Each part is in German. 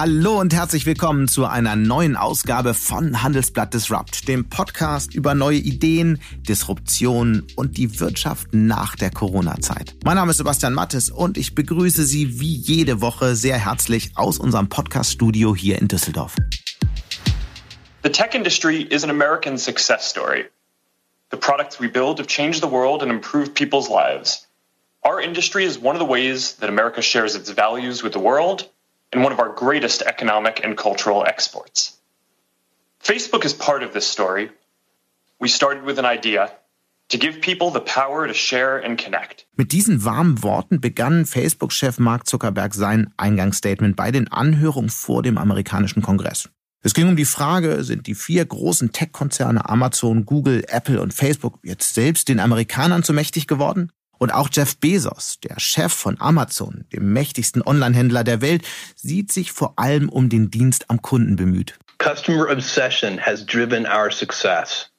Hallo und herzlich willkommen zu einer neuen Ausgabe von Handelsblatt Disrupt, dem Podcast über neue Ideen, Disruption und die Wirtschaft nach der Corona-Zeit. Mein Name ist Sebastian Mattes und ich begrüße Sie wie jede Woche sehr herzlich aus unserem Podcast-Studio hier in Düsseldorf. The tech industry is an American success story. The products we build have changed the world and improved people's lives. Our industry is one of the ways that America shares its values with the world and one of our greatest economic and cultural exports. Facebook is part of this story. We started with an idea to give people the power to share and connect. Mit diesen warmen Worten begann Facebook-Chef Mark Zuckerberg sein Eingangsstatement bei den Anhörungen vor dem amerikanischen Kongress. Es ging um die Frage, sind die vier großen Tech-Konzerne Amazon, Google, Apple und Facebook jetzt selbst den Amerikanern zu mächtig geworden? Und auch Jeff Bezos, der Chef von Amazon, dem mächtigsten Online-Händler der Welt, sieht sich vor allem um den Dienst am Kunden bemüht. Customer obsession has driven our success.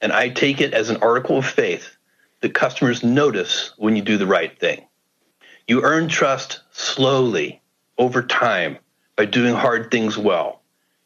And I take it as an article of faith that customers notice when you do the right thing. You earn trust slowly over time by doing hard things well,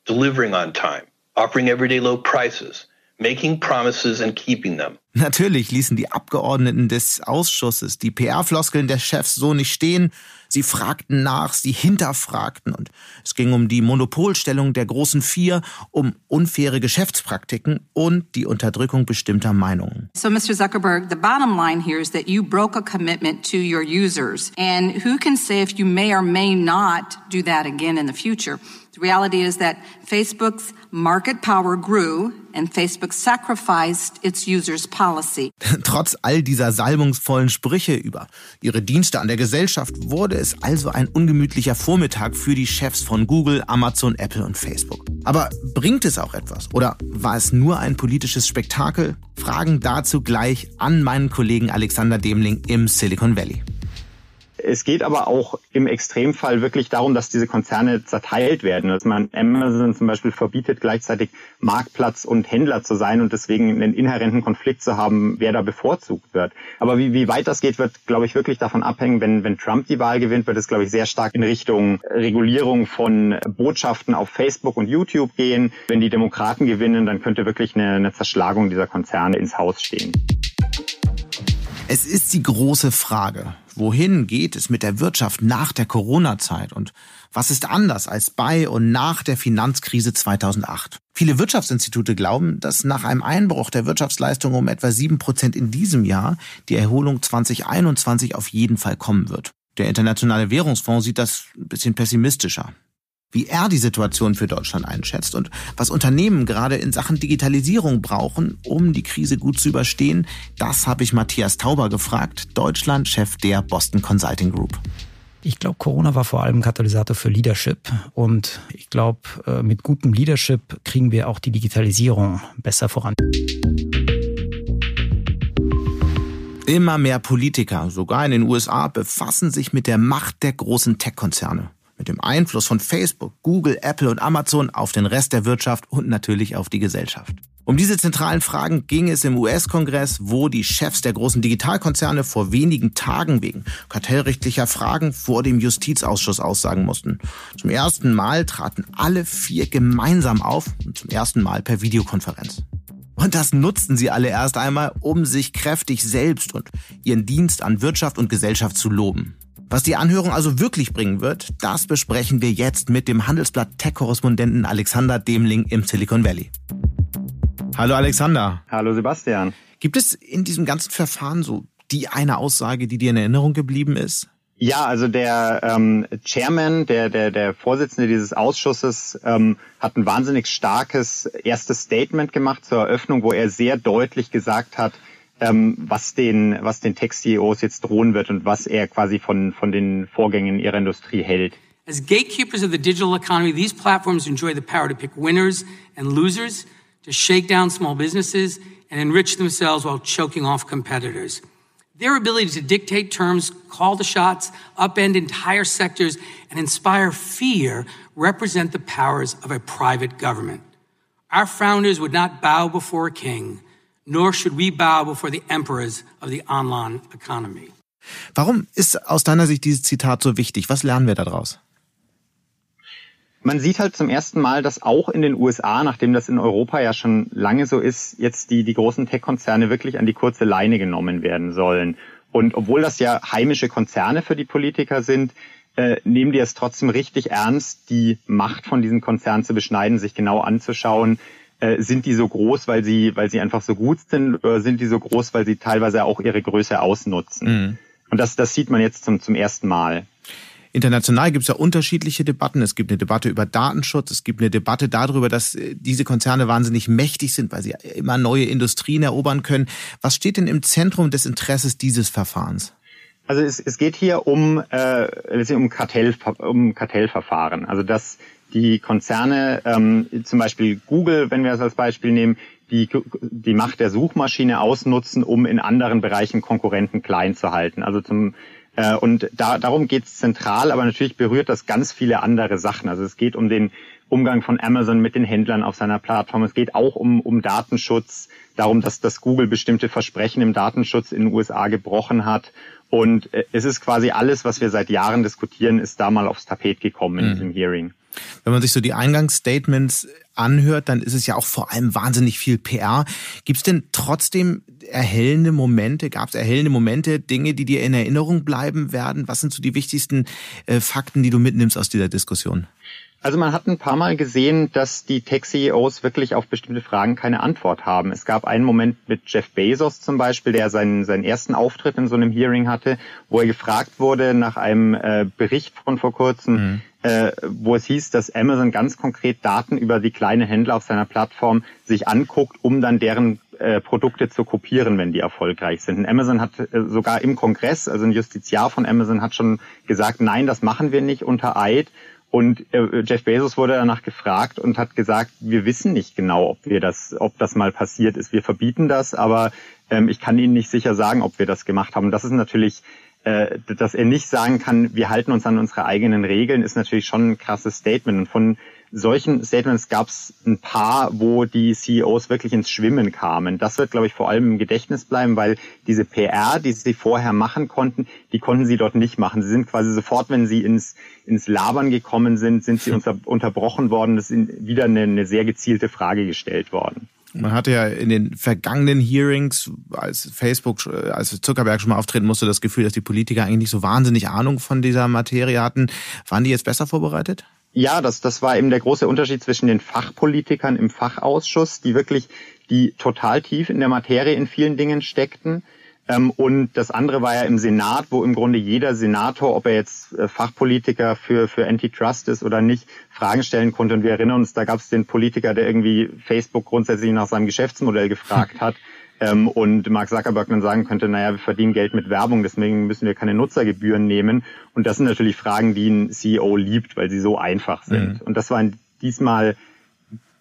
delivering on time, offering everyday low prices, making promises and keeping them. Natürlich ließen die Abgeordneten des Ausschusses die PR-Floskeln der Chefs so nicht stehen. Sie fragten nach, sie hinterfragten und es ging um die Monopolstellung der großen Vier, um unfaire Geschäftspraktiken und die Unterdrückung bestimmter Meinungen. So, Mr. Zuckerberg, the bottom line here is that you broke a commitment to your users. And who can say if you may or may not do that again in the future? The reality is that Facebook's market power grew and Facebook sacrificed its users' policy. Trotz all dieser salbungsvollen Sprüche über ihre Dienste an der Gesellschaft wurde es also ein ungemütlicher Vormittag für die Chefs von Google, Amazon, Apple und Facebook. Aber bringt es auch etwas? Oder war es nur ein politisches Spektakel? Fragen dazu gleich an meinen Kollegen Alexander Demling im Silicon Valley. Es geht aber auch im Extremfall wirklich darum, dass diese Konzerne zerteilt werden. Dass man Amazon zum Beispiel verbietet, gleichzeitig Marktplatz und Händler zu sein und deswegen einen inhärenten Konflikt zu haben, wer da bevorzugt wird. Aber wie, wie weit das geht, wird, glaube ich, wirklich davon abhängen, wenn, wenn Trump die Wahl gewinnt, wird es, glaube ich, sehr stark in Richtung Regulierung von Botschaften auf Facebook und YouTube gehen. Wenn die Demokraten gewinnen, dann könnte wirklich eine, eine Zerschlagung dieser Konzerne ins Haus stehen. Es ist die große Frage. Wohin geht es mit der Wirtschaft nach der Corona-Zeit und was ist anders als bei und nach der Finanzkrise 2008? Viele Wirtschaftsinstitute glauben, dass nach einem Einbruch der Wirtschaftsleistung um etwa sieben Prozent in diesem Jahr die Erholung 2021 auf jeden Fall kommen wird. Der Internationale Währungsfonds sieht das ein bisschen pessimistischer wie er die Situation für Deutschland einschätzt und was Unternehmen gerade in Sachen Digitalisierung brauchen, um die Krise gut zu überstehen, das habe ich Matthias Tauber gefragt, Deutschland-Chef der Boston Consulting Group. Ich glaube, Corona war vor allem Katalysator für Leadership. Und ich glaube, äh, mit gutem Leadership kriegen wir auch die Digitalisierung besser voran. Immer mehr Politiker, sogar in den USA, befassen sich mit der Macht der großen Tech-Konzerne mit dem Einfluss von Facebook, Google, Apple und Amazon auf den Rest der Wirtschaft und natürlich auf die Gesellschaft. Um diese zentralen Fragen ging es im US-Kongress, wo die Chefs der großen Digitalkonzerne vor wenigen Tagen wegen kartellrechtlicher Fragen vor dem Justizausschuss aussagen mussten. Zum ersten Mal traten alle vier gemeinsam auf und zum ersten Mal per Videokonferenz. Und das nutzten sie alle erst einmal, um sich kräftig selbst und ihren Dienst an Wirtschaft und Gesellschaft zu loben. Was die Anhörung also wirklich bringen wird, das besprechen wir jetzt mit dem Handelsblatt Tech-Korrespondenten Alexander Demling im Silicon Valley. Hallo Alexander. Hallo Sebastian. Gibt es in diesem ganzen Verfahren so die eine Aussage, die dir in Erinnerung geblieben ist? Ja, also der ähm, Chairman, der, der, der Vorsitzende dieses Ausschusses, ähm, hat ein wahnsinnig starkes erstes Statement gemacht zur Eröffnung, wo er sehr deutlich gesagt hat, ähm, was den, was den Tech-CEOs jetzt drohen wird und was er quasi von, von den Vorgängen ihrer Industrie hält. As gatekeepers of the digital economy, these platforms enjoy the power to pick winners and losers, to shake down small businesses and enrich themselves while choking off competitors. Their ability to dictate terms, call the shots, upend entire sectors, and inspire fear represent the powers of a private government. Our founders would not bow before a king nor should we bow before the emperors of the online economy. Warum ist aus deiner Sicht dieses Zitat so wichtig? Was lernen wir daraus? man sieht halt zum ersten Mal, dass auch in den USA, nachdem das in Europa ja schon lange so ist, jetzt die, die großen Tech-Konzerne wirklich an die kurze Leine genommen werden sollen. Und obwohl das ja heimische Konzerne für die Politiker sind, äh, nehmen die es trotzdem richtig ernst, die Macht von diesen Konzernen zu beschneiden, sich genau anzuschauen, äh, sind die so groß, weil sie, weil sie einfach so gut sind, oder sind die so groß, weil sie teilweise auch ihre Größe ausnutzen? Mhm. Und das, das sieht man jetzt zum, zum ersten Mal. International gibt es ja unterschiedliche Debatten. Es gibt eine Debatte über Datenschutz, es gibt eine Debatte darüber, dass äh, diese Konzerne wahnsinnig mächtig sind, weil sie immer neue Industrien erobern können. Was steht denn im Zentrum des Interesses dieses Verfahrens? Also es, es geht hier um, äh, um, Kartell, um Kartellverfahren. Also dass die Konzerne, ähm, zum Beispiel Google, wenn wir das als Beispiel nehmen, die, die Macht der Suchmaschine ausnutzen, um in anderen Bereichen Konkurrenten klein zu halten. Also zum äh, und da, darum geht es zentral, aber natürlich berührt das ganz viele andere Sachen. Also es geht um den Umgang von Amazon mit den Händlern auf seiner Plattform. Es geht auch um, um Datenschutz, darum, dass das Google bestimmte Versprechen im Datenschutz in den USA gebrochen hat. Und äh, es ist quasi alles, was wir seit Jahren diskutieren, ist da mal aufs Tapet gekommen in mhm. diesem Hearing. Wenn man sich so die Eingangsstatements anhört, dann ist es ja auch vor allem wahnsinnig viel PR. Gibt es denn trotzdem erhellende Momente? Gab es erhellende Momente, Dinge, die dir in Erinnerung bleiben werden? Was sind so die wichtigsten äh, Fakten, die du mitnimmst aus dieser Diskussion? Also man hat ein paar Mal gesehen, dass die Tech-CEOs wirklich auf bestimmte Fragen keine Antwort haben. Es gab einen Moment mit Jeff Bezos zum Beispiel, der seinen, seinen ersten Auftritt in so einem Hearing hatte, wo er gefragt wurde nach einem äh, Bericht von vor kurzem, mhm äh, wo es hieß, dass Amazon ganz konkret Daten über die kleinen Händler auf seiner Plattform sich anguckt, um dann deren äh, Produkte zu kopieren, wenn die erfolgreich sind. Und Amazon hat äh, sogar im Kongress, also ein Justiziar von Amazon hat schon gesagt, nein, das machen wir nicht unter Eid. Und äh, Jeff Bezos wurde danach gefragt und hat gesagt, wir wissen nicht genau, ob wir das, ob das mal passiert ist. Wir verbieten das, aber ähm, ich kann Ihnen nicht sicher sagen, ob wir das gemacht haben. Das ist natürlich äh, dass er nicht sagen kann, wir halten uns an unsere eigenen Regeln, ist natürlich schon ein krasses Statement. Und von solchen Statements gab es ein paar, wo die CEOs wirklich ins Schwimmen kamen. Das wird, glaube ich, vor allem im Gedächtnis bleiben, weil diese PR, die sie vorher machen konnten, die konnten sie dort nicht machen. Sie sind quasi sofort, wenn sie ins, ins Labern gekommen sind, sind sie unter, unterbrochen worden. Es ist wieder eine, eine sehr gezielte Frage gestellt worden. Man hatte ja in den vergangenen Hearings, als Facebook, als Zuckerberg schon mal auftreten musste, das Gefühl, dass die Politiker eigentlich nicht so wahnsinnig Ahnung von dieser Materie hatten. Waren die jetzt besser vorbereitet? Ja, das, das war eben der große Unterschied zwischen den Fachpolitikern im Fachausschuss, die wirklich, die total tief in der Materie in vielen Dingen steckten ähm, und das andere war ja im Senat, wo im Grunde jeder Senator, ob er jetzt äh, Fachpolitiker für, für Antitrust ist oder nicht, Fragen stellen konnte. Und wir erinnern uns, da gab es den Politiker, der irgendwie Facebook grundsätzlich nach seinem Geschäftsmodell gefragt hat. Ähm, und Mark Zuckerberg dann sagen könnte, naja, wir verdienen Geld mit Werbung, deswegen müssen wir keine Nutzergebühren nehmen. Und das sind natürlich Fragen, die ein CEO liebt, weil sie so einfach sind. Mhm. Und das war diesmal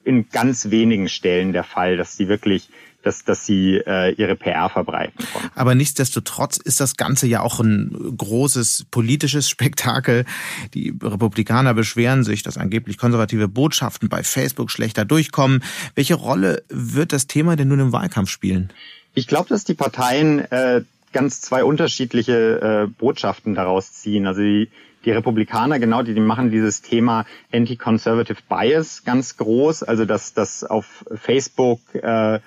in ganz wenigen Stellen der Fall, dass sie wirklich dass, dass sie äh, ihre PR verbreiten konnten. Aber nichtsdestotrotz ist das Ganze ja auch ein großes politisches Spektakel. Die Republikaner beschweren sich, dass angeblich konservative Botschaften bei Facebook schlechter durchkommen. Welche Rolle wird das Thema denn nun im Wahlkampf spielen? Ich glaube, dass die Parteien äh, ganz zwei unterschiedliche äh, Botschaften daraus ziehen. Also die, die Republikaner, genau, die, die machen dieses Thema Anti-Conservative Bias ganz groß, also dass, dass auf Facebook äh,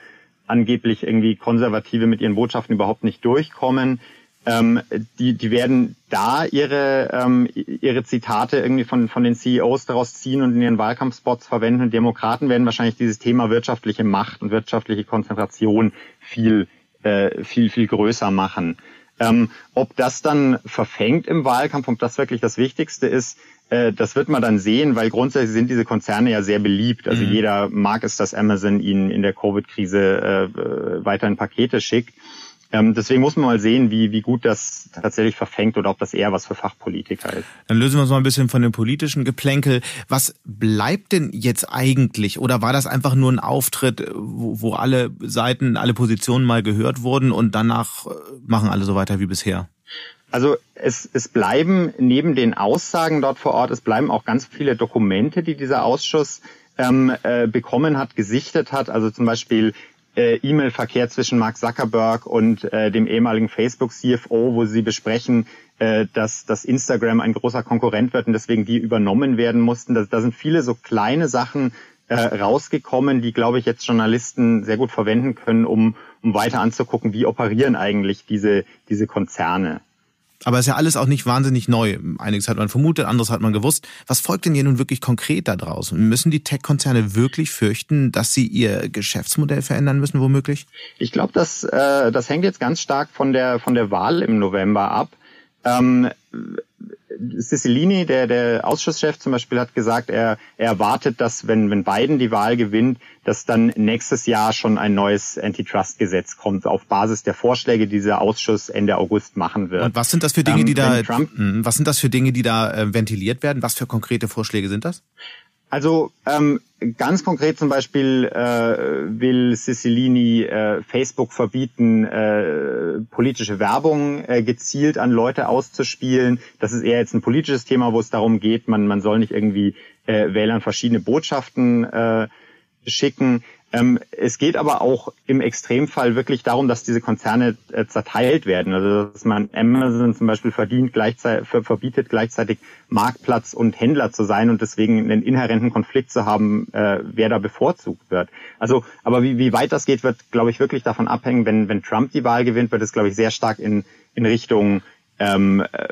angeblich irgendwie Konservative mit ihren Botschaften überhaupt nicht durchkommen. Ähm, die, die werden da ihre, ähm, ihre Zitate irgendwie von, von den CEOs daraus ziehen und in ihren Wahlkampfspots verwenden. Und Demokraten werden wahrscheinlich dieses Thema wirtschaftliche Macht und wirtschaftliche Konzentration viel, äh, viel, viel größer machen. Ähm, ob das dann verfängt im Wahlkampf, ob das wirklich das Wichtigste ist, äh, das wird man dann sehen, weil grundsätzlich sind diese Konzerne ja sehr beliebt. Also mhm. jeder mag es, dass Amazon ihnen in der Covid-Krise äh, äh, weiterhin Pakete schickt. Ähm, deswegen muss man mal sehen, wie, wie gut das tatsächlich verfängt oder ob das eher was für Fachpolitiker ist. Dann lösen wir uns mal ein bisschen von dem politischen Geplänkel. Was bleibt denn jetzt eigentlich? Oder war das einfach nur ein Auftritt, wo, wo alle Seiten, alle Positionen mal gehört wurden und danach äh, machen alle so weiter wie bisher? Also es, es bleiben neben den Aussagen dort vor Ort, es bleiben auch ganz viele Dokumente, die dieser Ausschuss ähm, äh, bekommen hat, gesichtet hat. Also zum Beispiel äh, E-Mail-Verkehr zwischen Mark Zuckerberg und äh, dem ehemaligen Facebook-CFO, wo sie besprechen, äh, dass, dass Instagram ein großer Konkurrent wird und deswegen die übernommen werden mussten. Da, da sind viele so kleine Sachen äh, rausgekommen, die, glaube ich, jetzt Journalisten sehr gut verwenden können, um, um weiter anzugucken, wie operieren eigentlich diese, diese Konzerne. Aber es ist ja alles auch nicht wahnsinnig neu. Einiges hat man vermutet, anderes hat man gewusst. Was folgt denn hier nun wirklich konkret da draußen? Müssen die Tech-Konzerne wirklich fürchten, dass sie ihr Geschäftsmodell verändern müssen, womöglich? Ich glaube, das, äh, das hängt jetzt ganz stark von der, von der Wahl im November ab. Ähm, Cicilline, der, der Ausschusschef zum Beispiel, hat gesagt, er, er erwartet, dass wenn, wenn Biden die Wahl gewinnt, dass dann nächstes Jahr schon ein neues Antitrust-Gesetz kommt, auf Basis der Vorschläge, die dieser Ausschuss Ende August machen wird. Und was sind das für Dinge, die ähm, da, Trump, hm, was sind das für Dinge, die da äh, ventiliert werden? Was für konkrete Vorschläge sind das? Also ähm, ganz konkret zum Beispiel äh, will Cicilline äh, Facebook verbieten, äh, politische Werbung äh, gezielt an Leute auszuspielen. Das ist eher jetzt ein politisches Thema, wo es darum geht, man, man soll nicht irgendwie äh, Wählern verschiedene Botschaften äh, schicken. Ähm, es geht aber auch im Extremfall wirklich darum, dass diese Konzerne äh, zerteilt werden. Also dass man Amazon zum Beispiel verdient, gleichzeitig, verbietet gleichzeitig Marktplatz und Händler zu sein und deswegen einen inhärenten Konflikt zu haben, äh, wer da bevorzugt wird. Also, aber wie, wie weit das geht, wird, glaube ich, wirklich davon abhängen. Wenn, wenn Trump die Wahl gewinnt, wird es, glaube ich, sehr stark in, in Richtung ähm, äh,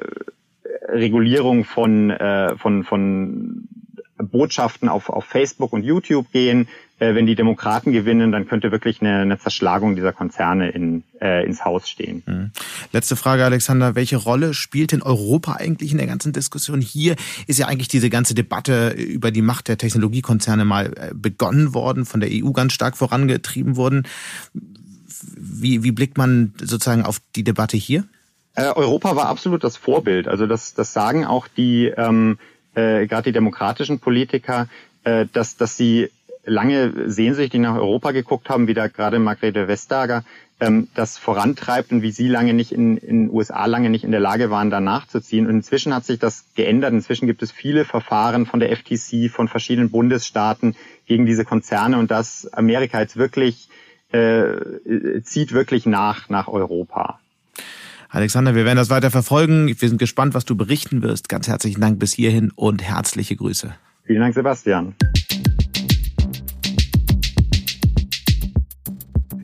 Regulierung von, äh, von, von Botschaften auf, auf Facebook und YouTube gehen. Äh, wenn die Demokraten gewinnen, dann könnte wirklich eine, eine Zerschlagung dieser Konzerne in, äh, ins Haus stehen. Mhm. Letzte Frage, Alexander. Welche Rolle spielt in Europa eigentlich in der ganzen Diskussion? Hier ist ja eigentlich diese ganze Debatte über die Macht der Technologiekonzerne mal äh, begonnen worden, von der EU ganz stark vorangetrieben worden. Wie, wie blickt man sozusagen auf die Debatte hier? Äh, Europa war absolut das Vorbild. Also das, das sagen auch die ähm, äh, gerade die demokratischen Politiker, äh, dass, dass sie lange sehnsüchtig nach Europa geguckt haben, wie da gerade Margrethe Vestager ähm, das vorantreibt und wie sie lange nicht in in USA lange nicht in der Lage waren, da nachzuziehen. Und inzwischen hat sich das geändert. Inzwischen gibt es viele Verfahren von der FTC, von verschiedenen Bundesstaaten gegen diese Konzerne und das Amerika jetzt wirklich äh, zieht wirklich nach nach Europa. Alexander, wir werden das weiter verfolgen. Wir sind gespannt, was du berichten wirst. Ganz herzlichen Dank bis hierhin und herzliche Grüße. Vielen Dank, Sebastian.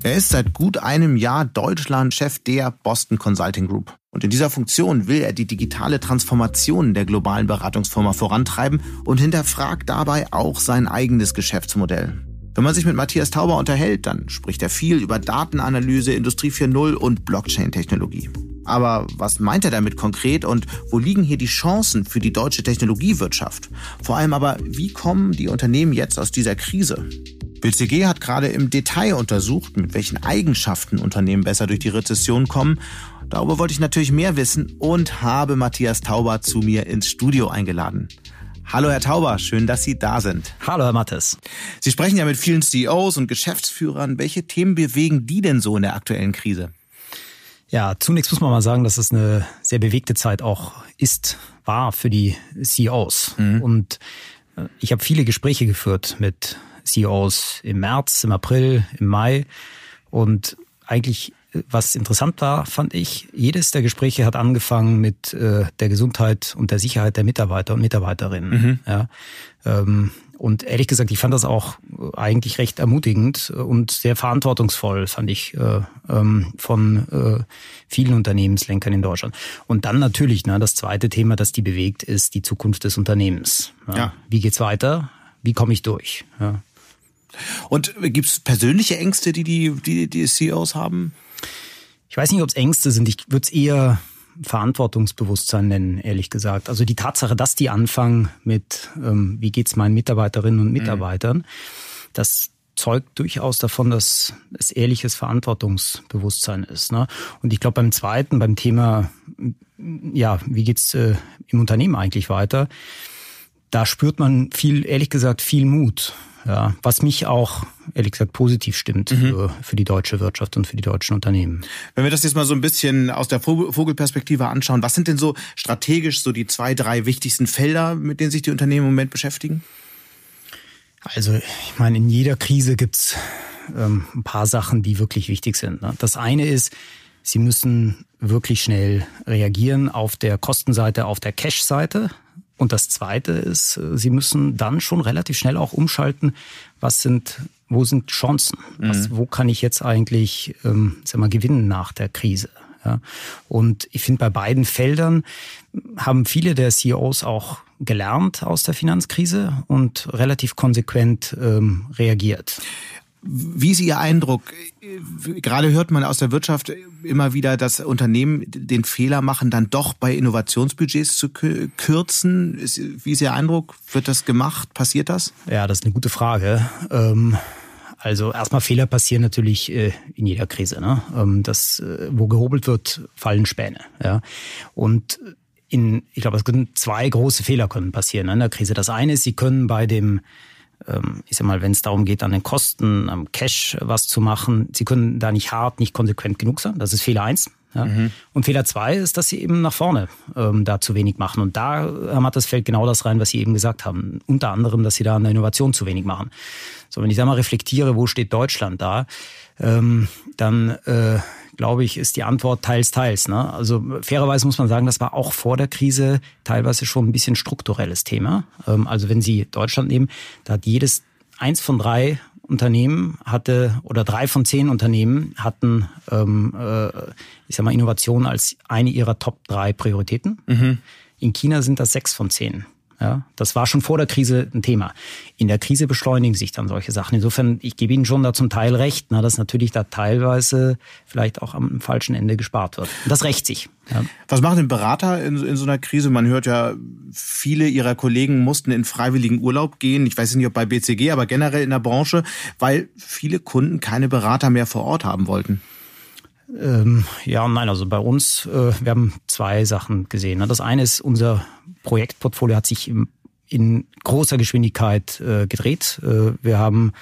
Er ist seit gut einem Jahr Deutschland-Chef der Boston Consulting Group. Und in dieser Funktion will er die digitale Transformation der globalen Beratungsfirma vorantreiben und hinterfragt dabei auch sein eigenes Geschäftsmodell. Wenn man sich mit Matthias Tauber unterhält, dann spricht er viel über Datenanalyse, Industrie 4.0 und Blockchain-Technologie. Aber was meint er damit konkret und wo liegen hier die Chancen für die deutsche Technologiewirtschaft? Vor allem aber, wie kommen die Unternehmen jetzt aus dieser Krise? Bild CG hat gerade im Detail untersucht, mit welchen Eigenschaften Unternehmen besser durch die Rezession kommen. Darüber wollte ich natürlich mehr wissen und habe Matthias Tauber zu mir ins Studio eingeladen. Hallo Herr Tauber, schön, dass Sie da sind. Hallo Herr Mattes. Sie sprechen ja mit vielen CEOs und Geschäftsführern. Welche Themen bewegen die denn so in der aktuellen Krise? Ja, zunächst muss man mal sagen, dass es eine sehr bewegte Zeit auch ist, war für die CEOs. Mhm. Und äh, ich habe viele Gespräche geführt mit CEOs im März, im April, im Mai. Und eigentlich, äh, was interessant war, fand ich, jedes der Gespräche hat angefangen mit äh, der Gesundheit und der Sicherheit der Mitarbeiter und Mitarbeiterinnen. Mhm. Ja, ähm, und ehrlich gesagt, ich fand das auch äh, eigentlich recht ermutigend und sehr verantwortungsvoll, fand ich, äh, ähm, von äh, vielen Unternehmenslenkern in Deutschland. Und dann natürlich, ne, das zweite Thema, das die bewegt, ist die Zukunft des Unternehmens. Ja. ja. Wie geht's weiter? Wie komme ich durch? Ja. Und gibt es persönliche Ängste, die die, die die CEOs haben? Ich weiß nicht, ob es Ängste sind. Ich würde es eher Verantwortungsbewusstsein nennen, ehrlich gesagt. Also die Tatsache, dass die anfangen mit, ähm, wie geht's meinen Mitarbeiterinnen und Mitarbeitern, mhm. das zeugt durchaus davon, dass es ehrliches Verantwortungsbewusstsein ist. Ne? Und ich glaube, beim zweiten, beim Thema, ja, wie geht's äh, im Unternehmen eigentlich weiter, da spürt man viel, ehrlich gesagt, viel Mut. Ja, was mich auch, ehrlich gesagt, positiv stimmt mhm. für, für die deutsche Wirtschaft und für die deutschen Unternehmen. Wenn wir das jetzt mal so ein bisschen aus der Vogelperspektive anschauen, was sind denn so strategisch so die zwei, drei wichtigsten Felder, mit denen sich die Unternehmen im Moment beschäftigen? Also, ich meine, in jeder Krise gibt's ähm, ein paar Sachen, die wirklich wichtig sind. Ne? Das eine ist, sie müssen wirklich schnell reagieren auf der Kostenseite, auf der Cash-Seite. Und das Zweite ist, sie müssen dann schon relativ schnell auch umschalten, was sind, wo sind Chancen? Was, mhm. wo kann ich jetzt eigentlich ähm, sag mal, gewinnen nach der Krise? Ja. Und ich finde, bei beiden Feldern haben viele der CEOs auch gelernt aus der Finanzkrise und relativ konsequent ähm, reagiert. Wie ist Ihr Eindruck? Gerade hört man aus der Wirtschaft immer wieder, dass Unternehmen den Fehler machen, dann doch bei Innovationsbudgets zu kürzen. Wie ist Ihr Eindruck? Wird das gemacht? Passiert das? Ja, das ist eine gute Frage. Ähm, also erstmal Fehler passieren natürlich äh, in jeder Krise. Ne? Ähm, das, äh, wo gehobelt wird, fallen Späne. Ja? Und in, ich glaube, es können zwei große Fehler können passieren in der Krise. Das eine ist, sie können bei dem ich sag mal, wenn es darum geht, an den Kosten, am Cash was zu machen, sie können da nicht hart, nicht konsequent genug sein. Das ist Fehler eins. Ja. Mhm. Und Fehler zwei ist, dass sie eben nach vorne ähm, da zu wenig machen. Und da ähm, hat das fällt genau das rein, was Sie eben gesagt haben. Unter anderem, dass sie da an der Innovation zu wenig machen. So, wenn ich da mal reflektiere, wo steht Deutschland da, ähm, dann äh, glaube ich, ist die Antwort teils, teils. Ne? Also fairerweise muss man sagen, das war auch vor der Krise teilweise schon ein bisschen strukturelles Thema. Ähm, also wenn Sie Deutschland nehmen, da hat jedes eins von drei Unternehmen hatte oder drei von zehn Unternehmen hatten, ähm, äh, ich sag mal, Innovation als eine ihrer Top drei Prioritäten. Mhm. In China sind das sechs von zehn. Ja, das war schon vor der Krise ein Thema. In der Krise beschleunigen sich dann solche Sachen. Insofern, ich gebe Ihnen schon da zum Teil recht, na, dass natürlich da teilweise vielleicht auch am falschen Ende gespart wird. Das rächt sich. Ja. Was machen denn Berater in, in so einer Krise? Man hört ja, viele ihrer Kollegen mussten in freiwilligen Urlaub gehen. Ich weiß nicht, ob bei BCG, aber generell in der Branche, weil viele Kunden keine Berater mehr vor Ort haben wollten. Ähm, ja nein, also bei uns, äh, wir haben zwei Sachen gesehen. Ne? Das eine ist, unser Projektportfolio hat sich im, in großer Geschwindigkeit äh, gedreht. Äh, wir haben,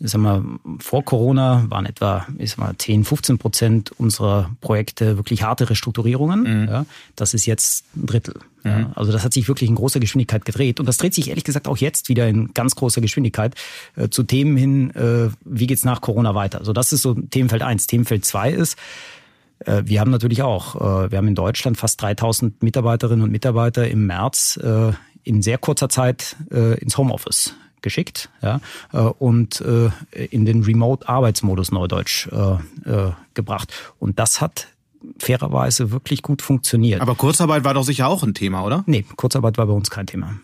sagen wir, vor Corona waren etwa ich sag mal, 10, 15 Prozent unserer Projekte wirklich harte Restrukturierungen. Mhm. Ja? Das ist jetzt ein Drittel. Mhm. Ja? Also das hat sich wirklich in großer Geschwindigkeit gedreht. Und das dreht sich ehrlich gesagt auch jetzt wieder in ganz großer Geschwindigkeit äh, zu Themen hin, äh, wie geht's nach Corona weiter. Also das ist so Themenfeld eins. Themenfeld zwei ist, äh, wir haben natürlich auch, äh, wir haben in Deutschland fast 3000 Mitarbeiterinnen und Mitarbeiter im März äh, in sehr kurzer Zeit ins Homeoffice geschickt ja, und in den Remote-Arbeitsmodus Neudeutsch gebracht. Und das hat fairerweise wirklich gut funktioniert. Aber Kurzarbeit war doch sicher auch ein Thema, oder? Nee, Kurzarbeit war bei uns kein Thema.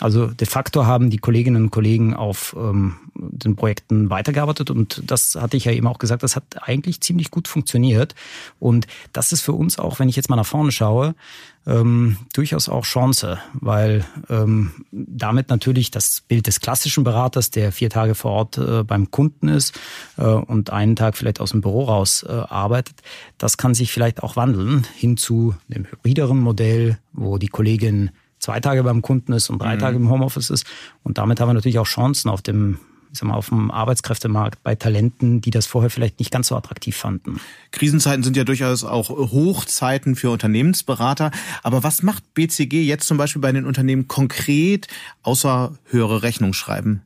Also de facto haben die Kolleginnen und Kollegen auf ähm, den Projekten weitergearbeitet und das hatte ich ja eben auch gesagt, das hat eigentlich ziemlich gut funktioniert. Und das ist für uns auch, wenn ich jetzt mal nach vorne schaue, ähm, durchaus auch Chance, weil ähm, damit natürlich das Bild des klassischen Beraters, der vier Tage vor Ort äh, beim Kunden ist äh, und einen Tag vielleicht aus dem Büro raus äh, arbeitet, das kann sich vielleicht auch wandeln hin zu dem hybrideren Modell, wo die Kollegin zwei Tage beim Kunden ist und drei mhm. Tage im Homeoffice ist. Und damit haben wir natürlich auch Chancen auf dem sag mal, auf dem Arbeitskräftemarkt bei Talenten, die das vorher vielleicht nicht ganz so attraktiv fanden. Krisenzeiten sind ja durchaus auch Hochzeiten für Unternehmensberater. Aber was macht BCG jetzt zum Beispiel bei den Unternehmen konkret, außer höhere Rechnung schreiben?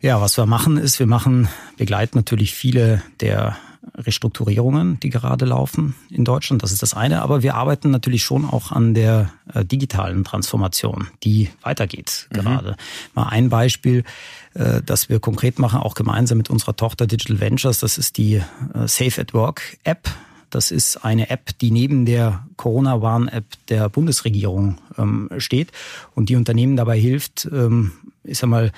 Ja, was wir machen ist, wir machen, begleiten natürlich viele der Restrukturierungen, die gerade laufen in Deutschland. Das ist das eine. Aber wir arbeiten natürlich schon auch an der äh, digitalen Transformation, die weitergeht mhm. gerade. Mal ein Beispiel, äh, das wir konkret machen, auch gemeinsam mit unserer Tochter Digital Ventures. Das ist die äh, Safe at Work App. Das ist eine App, die neben der Corona-Warn-App der Bundesregierung ähm, steht und die Unternehmen dabei hilft, ähm, ich sag mal,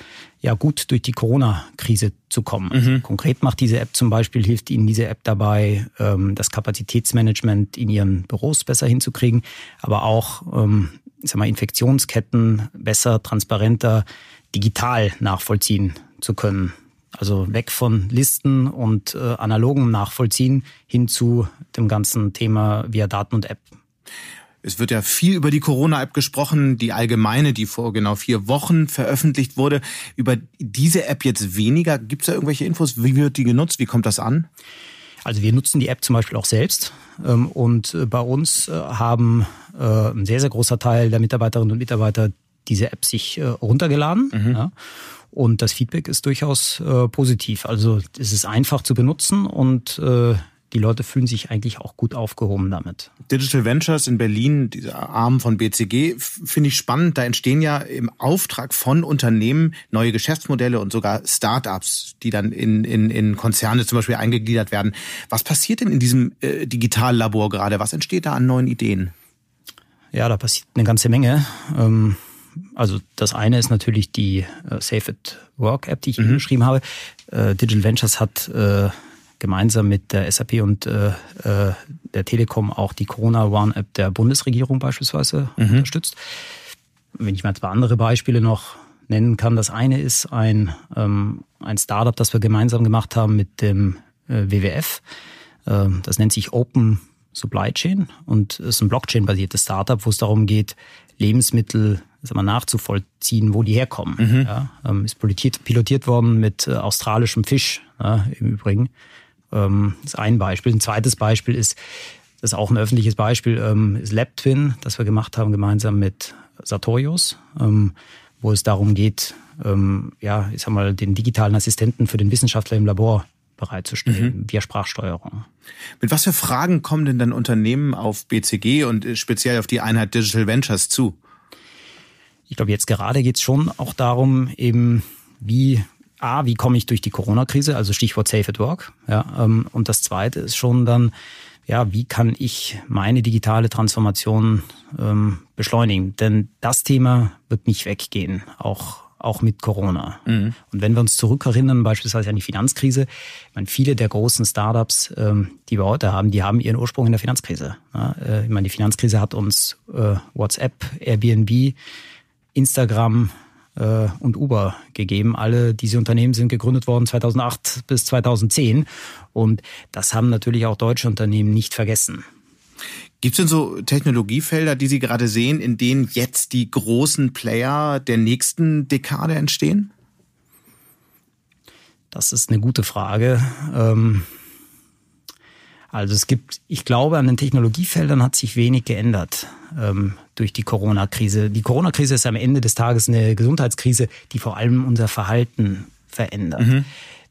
ja gut durch die Corona-Krise zu kommen. Mhm. Konkret macht diese App zum Beispiel, hilft Ihnen diese App dabei, ähm, das Kapazitätsmanagement in Ihren Büros besser hinzukriegen, aber auch, ähm, ich sag mal, Infektionsketten besser, transparenter, digital nachvollziehen zu können. Also weg von Listen und äh, analogem Nachvollziehen hin zu dem ganzen Thema via Daten und App. Es wird ja viel über die Corona-App gesprochen, die allgemeine, die vor genau vier Wochen veröffentlicht wurde. Über diese App jetzt weniger. Gibt es da irgendwelche Infos? Wie wird die genutzt? Wie kommt das an? Also wir nutzen die App zum Beispiel auch selbst. Ähm, und äh, bei uns äh, haben äh, ein sehr, sehr großer Teil der Mitarbeiterinnen und Mitarbeiter diese App sich runtergeladen. Mhm. Und das Feedback ist durchaus positiv. Also es ist einfach zu benutzen und die Leute fühlen sich eigentlich auch gut aufgehoben damit. Digital Ventures in Berlin, dieser Arm von BCG, finde ich spannend. Da entstehen ja im Auftrag von Unternehmen neue Geschäftsmodelle und sogar Startups, die dann in, in, in Konzerne zum Beispiel eingegliedert werden. Was passiert denn in diesem äh, Digitallabor gerade? Was entsteht da an neuen Ideen? Ja, da passiert eine ganze Menge. Ähm also das eine ist natürlich die äh, Safe at Work App, die ich mhm. geschrieben habe. Äh, Digital Ventures hat äh, gemeinsam mit der SAP und äh, äh, der Telekom auch die Corona One App der Bundesregierung beispielsweise mhm. unterstützt. Wenn ich mal zwei andere Beispiele noch nennen kann, das eine ist ein, ähm, ein Startup, das wir gemeinsam gemacht haben mit dem äh, WWF. Äh, das nennt sich Open Supply Chain und ist ein Blockchain-basiertes Startup, wo es darum geht, Lebensmittel sag mal, nachzuvollziehen, wo die herkommen. Mhm. Ja, ähm, ist pilotiert, pilotiert worden mit äh, australischem Fisch ja, im Übrigen. Ähm, das ist ein Beispiel. Ein zweites Beispiel ist, das ist auch ein öffentliches Beispiel, ähm, ist LabTwin, das wir gemacht haben gemeinsam mit Sartorius, ähm, wo es darum geht, ähm, ja, ich sag mal, den digitalen Assistenten für den Wissenschaftler im Labor bereitzustellen, mhm. via Sprachsteuerung. Mit was für Fragen kommen denn dann Unternehmen auf BCG und äh, speziell auf die Einheit Digital Ventures zu? Ich glaube, jetzt gerade geht es schon auch darum, eben wie A, wie komme ich durch die Corona-Krise, also Stichwort Safe at Work. Ja, ähm, und das Zweite ist schon dann, ja, wie kann ich meine digitale Transformation ähm, beschleunigen? Denn das Thema wird nicht weggehen, auch auch mit Corona. Mhm. Und wenn wir uns zurückerinnern, beispielsweise an die Finanzkrise, ich meine, viele der großen Startups, ähm, die wir heute haben, die haben ihren Ursprung in der Finanzkrise. Ja, äh, ich meine, die Finanzkrise hat uns äh, WhatsApp, Airbnb, Instagram, äh, und Uber gegeben. Alle diese Unternehmen sind gegründet worden 2008 bis 2010 und das haben natürlich auch deutsche Unternehmen nicht vergessen. Gibt es denn so Technologiefelder, die Sie gerade sehen, in denen jetzt die großen Player der nächsten Dekade entstehen? Das ist eine gute Frage. Ähm also es gibt, ich glaube, an den Technologiefeldern hat sich wenig geändert ähm, durch die Corona-Krise. Die Corona-Krise ist am Ende des Tages eine Gesundheitskrise, die vor allem unser Verhalten verändert. Mhm.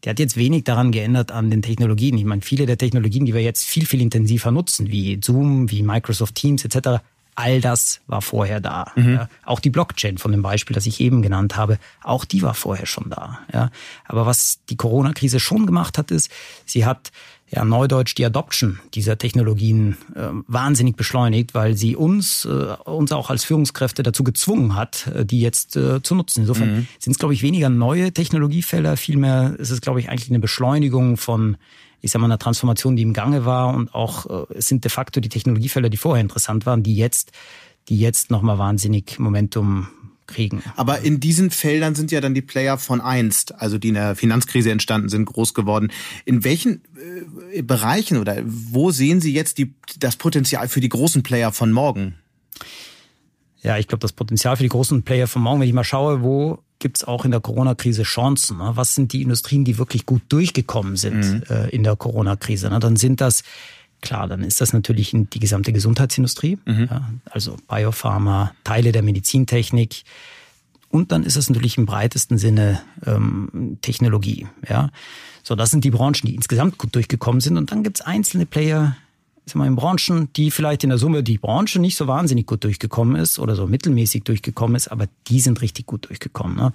Die hat jetzt wenig daran geändert an den Technologien. Ich meine, viele der Technologien, die wir jetzt viel, viel intensiver nutzen, wie Zoom, wie Microsoft Teams etc., all das war vorher da. Mhm. Ja. Auch die Blockchain von dem Beispiel, das ich eben genannt habe, auch die war vorher schon da. Ja. Aber was die Corona-Krise schon gemacht hat, ist, sie hat ja, Neudeutsch die Adoption dieser Technologien äh, wahnsinnig beschleunigt, weil sie uns, äh, uns auch als Führungskräfte dazu gezwungen hat, äh, die jetzt äh, zu nutzen. Insofern mhm. sind es, glaube ich, weniger neue Technologiefelder, vielmehr ist es, glaube ich, eigentlich eine Beschleunigung von, ich sag mal, einer Transformation, die im Gange war und auch äh, es sind de facto die Technologiefelder, die vorher interessant waren, die jetzt, die jetzt nochmal wahnsinnig Momentum kriegen. Aber in diesen Feldern sind ja dann die Player von einst, also die in der Finanzkrise entstanden sind, groß geworden. In welchen äh, Bereichen oder wo sehen Sie jetzt die, das Potenzial für die großen Player von morgen? Ja, ich glaube, das Potenzial für die großen Player von morgen, wenn ich mal schaue, wo gibt es auch in der Corona-Krise Chancen? Ne? Was sind die Industrien, die wirklich gut durchgekommen sind mhm. äh, in der Corona-Krise? Ne? Dann sind das Klar, dann ist das natürlich die gesamte Gesundheitsindustrie, mhm. ja, also Biopharma, Teile der Medizintechnik. Und dann ist es natürlich im breitesten Sinne ähm, Technologie. Ja. So, das sind die Branchen, die insgesamt gut durchgekommen sind. Und dann gibt es einzelne Player, sag mal, in Branchen, die vielleicht in der Summe die Branche nicht so wahnsinnig gut durchgekommen ist oder so mittelmäßig durchgekommen ist, aber die sind richtig gut durchgekommen. Ne?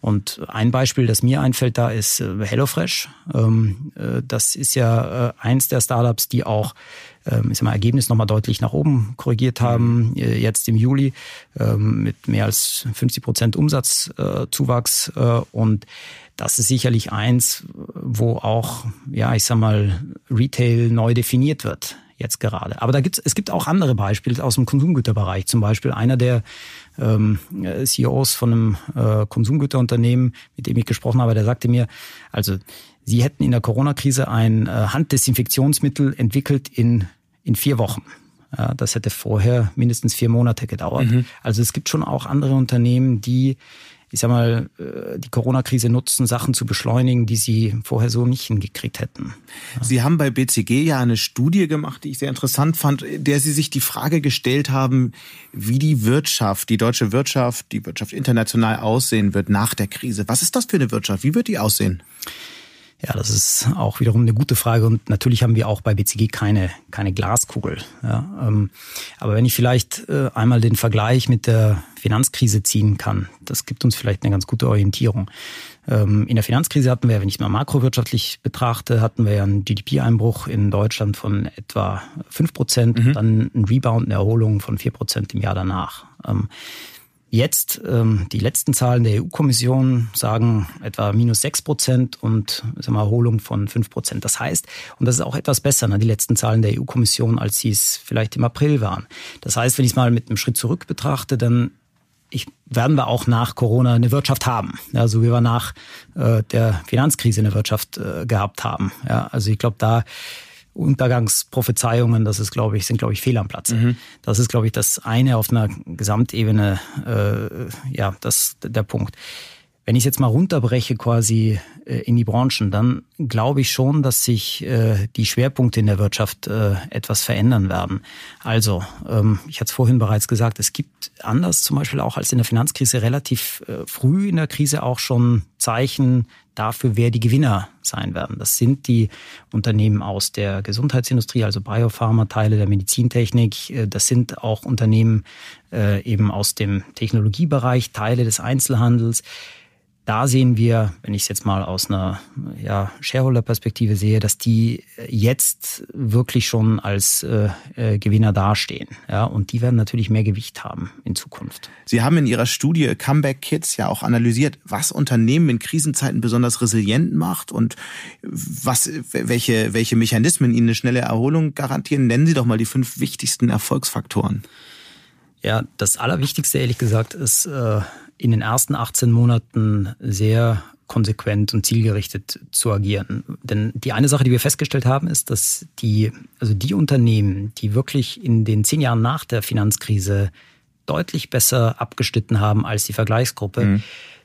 Und ein Beispiel, das mir einfällt, da ist äh, HelloFresh. Ähm, äh, das ist ja äh, eins der Startups, die auch ähm, ich sag mal, Ergebnis nochmal deutlich nach oben korrigiert haben, jetzt im Juli ähm, mit mehr als 50 Prozent Umsatzzuwachs. Und das ist sicherlich eins, wo auch, ja, ich sag mal, Retail neu definiert wird jetzt gerade. Aber da gibt's, es gibt auch andere Beispiele aus dem Konsumgüterbereich. Zum Beispiel einer der ähm, CEOs von einem äh, Konsumgüterunternehmen, mit dem ich gesprochen habe, der sagte mir, also sie hätten in der Corona-Krise ein äh, Handdesinfektionsmittel entwickelt in, in vier Wochen. Ja, das hätte vorher mindestens vier Monate gedauert. Mhm. Also es gibt schon auch andere Unternehmen, die ich sag mal, äh, die Corona-Krise nutzen, Sachen zu beschleunigen, die sie vorher so nicht hingekriegt hätten. Sie haben bei BCG ja eine Studie gemacht, die ich sehr interessant fand, der Sie sich die Frage gestellt haben, wie die Wirtschaft, die deutsche Wirtschaft, die Wirtschaft international aussehen wird nach der Krise. Was ist das für eine Wirtschaft? Wie wird die aussehen? Ja, das ist auch wiederum eine gute Frage und natürlich haben wir auch bei BCG keine, keine Glaskugel. Ja, ähm, aber wenn ich vielleicht äh, einmal den Vergleich mit der Finanzkrise ziehen kann, das gibt uns vielleicht eine ganz gute Orientierung. Ähm, in der Finanzkrise hatten wir, wenn ich es mal makrowirtschaftlich betrachte, hatten wir ja einen GDP-Einbruch in Deutschland von etwa fünf Prozent, mhm. dann ein Rebound, eine Erholung von vier Prozent im Jahr danach. Ähm, Jetzt, ähm, die letzten Zahlen der EU-Kommission sagen etwa minus sechs Prozent und sagen wir, Erholung von fünf Prozent. Das heißt, und das ist auch etwas besser, ne, die letzten Zahlen der EU-Kommission, als sie es vielleicht im April waren. Das heißt, wenn ich es mal mit einem Schritt zurück betrachte, dann ich, werden wir auch nach Corona eine Wirtschaft haben, ja, so wie wir nach äh, der Finanzkrise eine Wirtschaft äh, gehabt haben. Ja, also ich glaube, da Untergangsprophezeiungen, das ist, glaube ich, sind, glaube ich, fehl am Platz. Mhm. Das ist, glaube ich, das eine auf einer Gesamtebene, äh, ja, das der Punkt. Wenn ich es jetzt mal runterbreche quasi äh, in die Branchen, dann glaube ich schon, dass sich äh, die Schwerpunkte in der Wirtschaft äh, etwas verändern werden. Also, ähm, ich hatte es vorhin bereits gesagt, es gibt anders zum Beispiel auch als in der Finanzkrise relativ äh, früh in der Krise auch schon Zeichen dafür, wer die Gewinner sein werden. Das sind die Unternehmen aus der Gesundheitsindustrie, also Biopharma, Teile der Medizintechnik. Äh, das sind auch Unternehmen äh, eben aus dem Technologiebereich, Teile des Einzelhandels da sehen wir, wenn ich es jetzt mal aus einer ja, Shareholder-Perspektive sehe, dass die jetzt wirklich schon als äh, äh, Gewinner dastehen. Ja, und die werden natürlich mehr Gewicht haben in Zukunft. Sie haben in Ihrer Studie Comeback Kids ja auch analysiert, was Unternehmen in Krisenzeiten besonders resilient macht und was, welche, welche Mechanismen ihnen eine schnelle Erholung garantieren. Nennen Sie doch mal die fünf wichtigsten Erfolgsfaktoren. Ja, das Allerwichtigste, ehrlich gesagt, ist äh, in den ersten 18 Monaten sehr konsequent und zielgerichtet zu agieren. Denn die eine Sache, die wir festgestellt haben, ist, dass die, also die Unternehmen, die wirklich in den zehn Jahren nach der Finanzkrise deutlich besser abgeschnitten haben als die Vergleichsgruppe, mhm.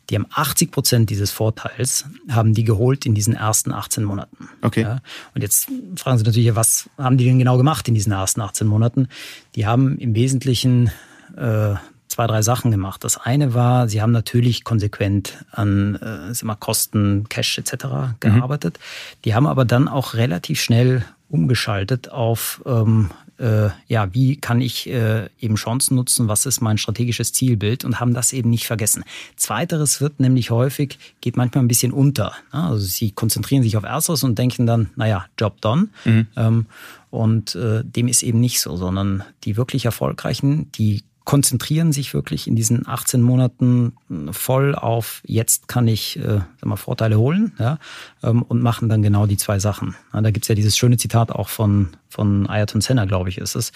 die haben 80 Prozent dieses Vorteils, haben die geholt in diesen ersten 18 Monaten. Okay. Ja, und jetzt fragen Sie natürlich, was haben die denn genau gemacht in diesen ersten 18 Monaten? Die haben im Wesentlichen äh, zwei, drei Sachen gemacht. Das eine war, sie haben natürlich konsequent an äh, mal, Kosten, Cash etc. gearbeitet. Mhm. Die haben aber dann auch relativ schnell umgeschaltet auf ähm, äh, ja, wie kann ich äh, eben Chancen nutzen, was ist mein strategisches Zielbild und haben das eben nicht vergessen. Zweiteres wird nämlich häufig, geht manchmal ein bisschen unter. Ne? Also sie konzentrieren sich auf Ersteres und denken dann, naja, Job done. Mhm. Ähm, und äh, dem ist eben nicht so, sondern die wirklich Erfolgreichen, die konzentrieren sich wirklich in diesen 18 Monaten voll auf, jetzt kann ich äh, sag mal, Vorteile holen ja, ähm, und machen dann genau die zwei Sachen. Ja, da gibt's ja dieses schöne Zitat auch von, von Ayrton Senna, glaube ich, ist es.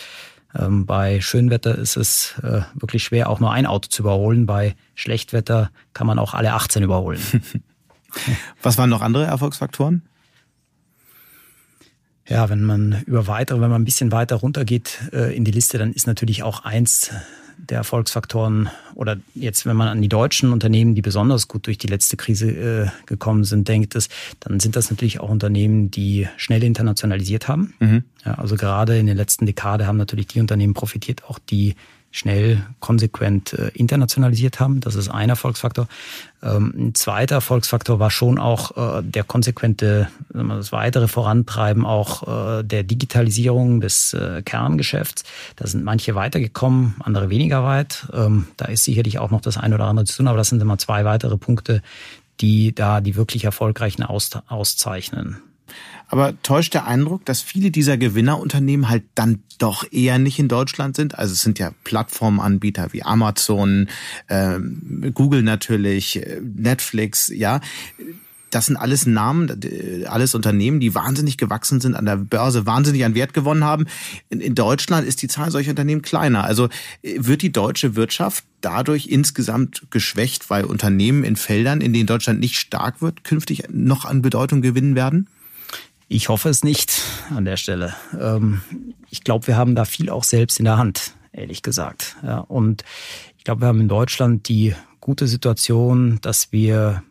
Ähm, bei Schönwetter ist es äh, wirklich schwer, auch nur ein Auto zu überholen. Bei Schlechtwetter kann man auch alle 18 überholen. Was waren noch andere Erfolgsfaktoren? Ja, wenn man über weitere, wenn man ein bisschen weiter runtergeht äh, in die Liste, dann ist natürlich auch eins der Erfolgsfaktoren oder jetzt, wenn man an die deutschen Unternehmen, die besonders gut durch die letzte Krise äh, gekommen sind, denkt, es, dann sind das natürlich auch Unternehmen, die schnell internationalisiert haben. Mhm. Ja, also gerade in der letzten Dekade haben natürlich die Unternehmen profitiert, auch die schnell, konsequent äh, internationalisiert haben. Das ist ein Erfolgsfaktor. Ähm, ein zweiter Erfolgsfaktor war schon auch äh, der konsequente, das weitere Vorantreiben auch äh, der Digitalisierung des äh, Kerngeschäfts. Da sind manche weitergekommen, andere weniger weit. Ähm, da ist sicherlich auch noch das eine oder andere zu tun, aber das sind immer zwei weitere Punkte, die da die wirklich erfolgreichen auszeichnen. Aber täuscht der Eindruck, dass viele dieser Gewinnerunternehmen halt dann doch eher nicht in Deutschland sind? Also es sind ja Plattformanbieter wie Amazon, äh, Google natürlich, äh, Netflix, ja. Das sind alles Namen, alles Unternehmen, die wahnsinnig gewachsen sind an der Börse, wahnsinnig an Wert gewonnen haben. In, in Deutschland ist die Zahl solcher Unternehmen kleiner. Also äh, wird die deutsche Wirtschaft dadurch insgesamt geschwächt, weil Unternehmen in Feldern, in denen Deutschland nicht stark wird, künftig noch an Bedeutung gewinnen werden? Ich hoffe es nicht an der Stelle. Ähm, ich glaube, wir haben da viel auch selbst in der Hand, ehrlich gesagt. Und ich glaube, wir haben in Deutschland die gute Situation, dass wir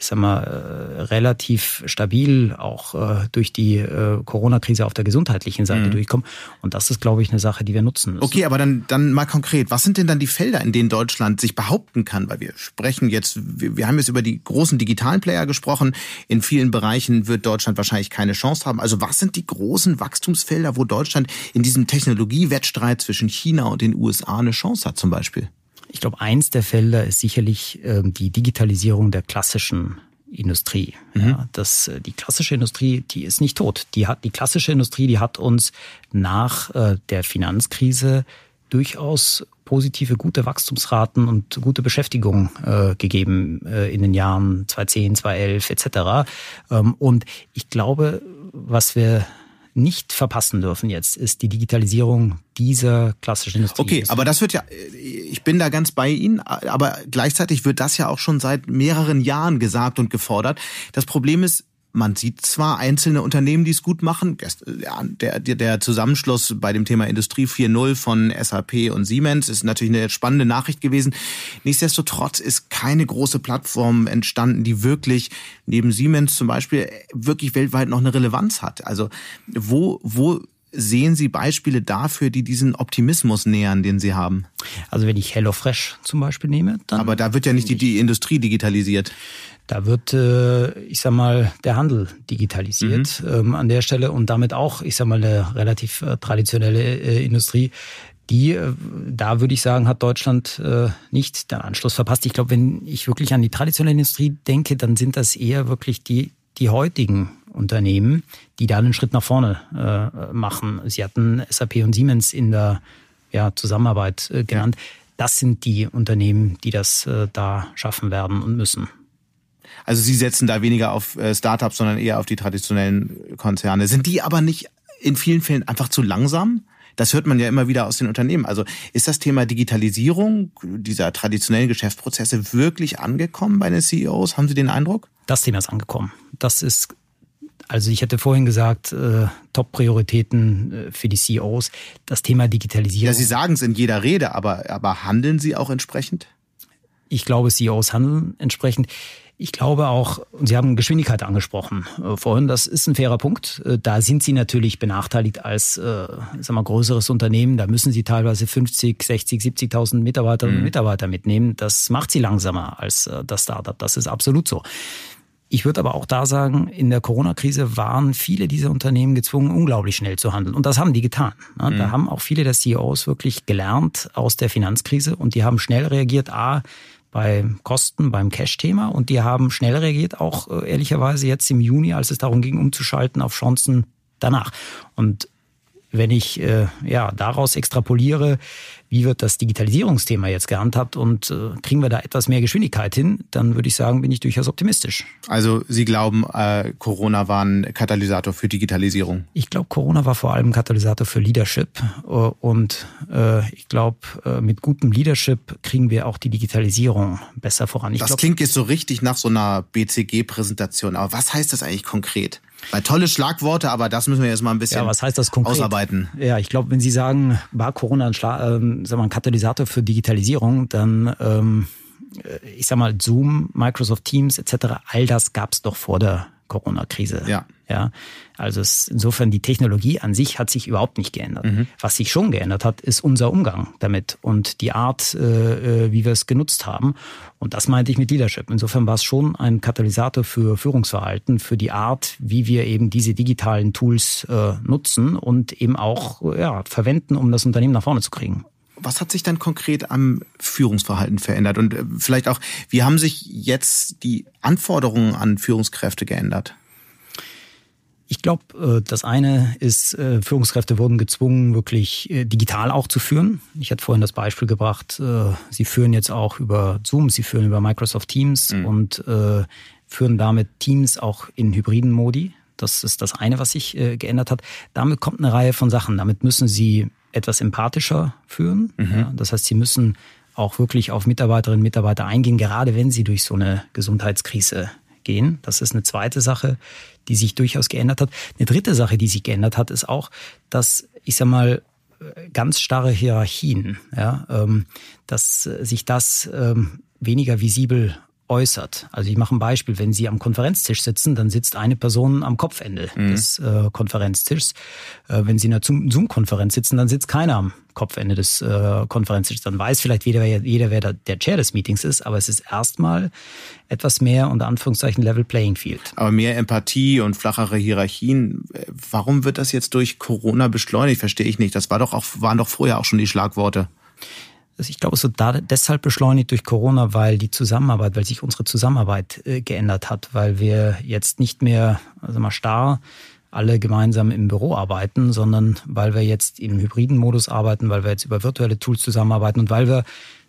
ich sag mal, äh, relativ stabil auch äh, durch die äh, Corona-Krise auf der gesundheitlichen Seite mhm. durchkommen. Und das ist, glaube ich, eine Sache, die wir nutzen müssen. Okay, aber dann, dann mal konkret. Was sind denn dann die Felder, in denen Deutschland sich behaupten kann? Weil wir sprechen jetzt, wir, wir haben jetzt über die großen digitalen Player gesprochen. In vielen Bereichen wird Deutschland wahrscheinlich keine Chance haben. Also was sind die großen Wachstumsfelder, wo Deutschland in diesem Technologiewettstreit zwischen China und den USA eine Chance hat zum Beispiel? Ich glaube, eins der Felder ist sicherlich äh, die Digitalisierung der klassischen Industrie. Mhm. Ja, das, äh, die klassische Industrie, die ist nicht tot. Die hat, die klassische Industrie, die hat uns nach äh, der Finanzkrise durchaus positive, gute Wachstumsraten und gute Beschäftigung äh, gegeben äh, in den Jahren 2010, 2011 etc. Ähm, und ich glaube, was wir nicht verpassen dürfen jetzt, ist die Digitalisierung dieser klassischen Industrie. Okay, aber das wird ja, ich bin da ganz bei Ihnen, aber gleichzeitig wird das ja auch schon seit mehreren Jahren gesagt und gefordert. Das Problem ist, man sieht zwar einzelne Unternehmen, die es gut machen. Der, der, der Zusammenschluss bei dem Thema Industrie 4.0 von SAP und Siemens ist natürlich eine spannende Nachricht gewesen. Nichtsdestotrotz ist keine große Plattform entstanden, die wirklich neben Siemens zum Beispiel wirklich weltweit noch eine Relevanz hat. Also wo, wo sehen Sie Beispiele dafür, die diesen Optimismus nähern, den Sie haben? Also wenn ich HelloFresh zum Beispiel nehme, dann. Aber da wird ja nicht die, die Industrie digitalisiert. Da wird, äh, ich sag mal, der Handel digitalisiert mhm. ähm, an der Stelle und damit auch, ich sag mal, eine relativ äh, traditionelle äh, Industrie. Die, äh, da würde ich sagen, hat Deutschland äh, nicht den Anschluss verpasst. Ich glaube, wenn ich wirklich an die traditionelle Industrie denke, dann sind das eher wirklich die, die heutigen Unternehmen, die da einen Schritt nach vorne äh, machen. Sie hatten SAP und Siemens in der ja, Zusammenarbeit äh, genannt. Das sind die Unternehmen, die das äh, da schaffen werden und müssen. Also Sie setzen da weniger auf äh, Startups, sondern eher auf die traditionellen Konzerne. Sind die aber nicht in vielen Fällen einfach zu langsam? Das hört man ja immer wieder aus den Unternehmen. Also ist das Thema Digitalisierung dieser traditionellen Geschäftsprozesse wirklich angekommen bei den CEOs? Haben Sie den Eindruck? Das Thema ist angekommen. Das ist also ich hatte vorhin gesagt, äh, Top-Prioritäten äh, für die CEOs, das Thema Digitalisierung. Ja, Sie sagen es in jeder Rede, aber, aber handeln Sie auch entsprechend? Ich glaube, CEOs handeln entsprechend. Ich glaube auch, und Sie haben Geschwindigkeit angesprochen äh, vorhin, das ist ein fairer Punkt. Äh, da sind Sie natürlich benachteiligt als äh, sagen wir, größeres Unternehmen. Da müssen Sie teilweise 50, 60, 70.000 Mitarbeiterinnen und mhm. Mitarbeiter mitnehmen. Das macht Sie langsamer als äh, das Startup. Das ist absolut so. Ich würde aber auch da sagen, in der Corona-Krise waren viele dieser Unternehmen gezwungen, unglaublich schnell zu handeln. Und das haben die getan. Mhm. Da haben auch viele der CEOs wirklich gelernt aus der Finanzkrise und die haben schnell reagiert. A, bei Kosten, beim Cash-Thema und die haben schnell reagiert, auch äh, ehrlicherweise jetzt im Juni, als es darum ging, umzuschalten auf Chancen danach. Und wenn ich äh, ja daraus extrapoliere, wie wird das Digitalisierungsthema jetzt gehandhabt und äh, kriegen wir da etwas mehr Geschwindigkeit hin, dann würde ich sagen, bin ich durchaus optimistisch. Also Sie glauben, äh, Corona war ein Katalysator für Digitalisierung? Ich glaube, Corona war vor allem ein Katalysator für Leadership äh, und äh, ich glaube, äh, mit gutem Leadership kriegen wir auch die Digitalisierung besser voran. Ich das glaub, klingt jetzt so richtig nach so einer BCG-Präsentation, aber was heißt das eigentlich konkret? Weil tolle Schlagworte, aber das müssen wir jetzt mal ein bisschen ja, was heißt das konkret? ausarbeiten. Ja, ich glaube, wenn Sie sagen, war Corona ein, Schla ähm, sag mal, ein Katalysator für Digitalisierung, dann ähm, äh, ich sag mal Zoom, Microsoft Teams etc. All das gab es doch vor der Corona-Krise. Ja. Ja, also es, insofern die Technologie an sich hat sich überhaupt nicht geändert. Mhm. Was sich schon geändert hat, ist unser Umgang damit und die Art, äh, äh, wie wir es genutzt haben. Und das meinte ich mit Leadership. Insofern war es schon ein Katalysator für Führungsverhalten, für die Art, wie wir eben diese digitalen Tools äh, nutzen und eben auch ja, verwenden, um das Unternehmen nach vorne zu kriegen. Was hat sich dann konkret am Führungsverhalten verändert? Und äh, vielleicht auch, wie haben sich jetzt die Anforderungen an Führungskräfte geändert? Ich glaube, äh, das eine ist, äh, Führungskräfte wurden gezwungen, wirklich digital auch zu führen. Ich hatte vorhin das Beispiel gebracht, sie führen jetzt auch über Zoom, sie führen über Microsoft Teams mhm. und führen damit Teams auch in hybriden Modi. Das ist das eine, was sich geändert hat. Damit kommt eine Reihe von Sachen. Damit müssen sie etwas empathischer führen. Mhm. das heißt, sie müssen auch wirklich auf Mitarbeiterinnen und Mitarbeiter eingehen, gerade wenn sie durch so eine Gesundheitskrise gehen. Das ist eine zweite Sache, die sich durchaus geändert hat. Eine dritte Sache, die sich geändert hat, ist auch, dass, ich sag mal, ganz starre Hierarchien, ja, ähm, dass sich das ähm, weniger visibel äußert. Also ich mache ein Beispiel. Wenn Sie am Konferenztisch sitzen, dann sitzt eine Person am Kopfende mhm. des äh, Konferenztischs. Äh, wenn Sie in einer Zoom-Konferenz sitzen, dann sitzt keiner am Kopfende des äh, Konferenztisches. Dann weiß vielleicht jeder, jeder wer der, Chair des Meetings ist, aber es ist erstmal etwas mehr unter Anführungszeichen Level Playing Field. Aber mehr Empathie und flachere Hierarchien. Warum wird das jetzt durch Corona beschleunigt? Verstehe ich nicht. Das war doch auch, waren doch vorher auch schon die Schlagworte. Also ich glaube, es wird da deshalb beschleunigt durch Corona, weil die Zusammenarbeit, weil sich unsere Zusammenarbeit äh, geändert hat, weil wir jetzt nicht mehr also mal starr alle gemeinsam im Büro arbeiten, sondern weil wir jetzt im hybriden Modus arbeiten, weil wir jetzt über virtuelle Tools zusammenarbeiten und weil wir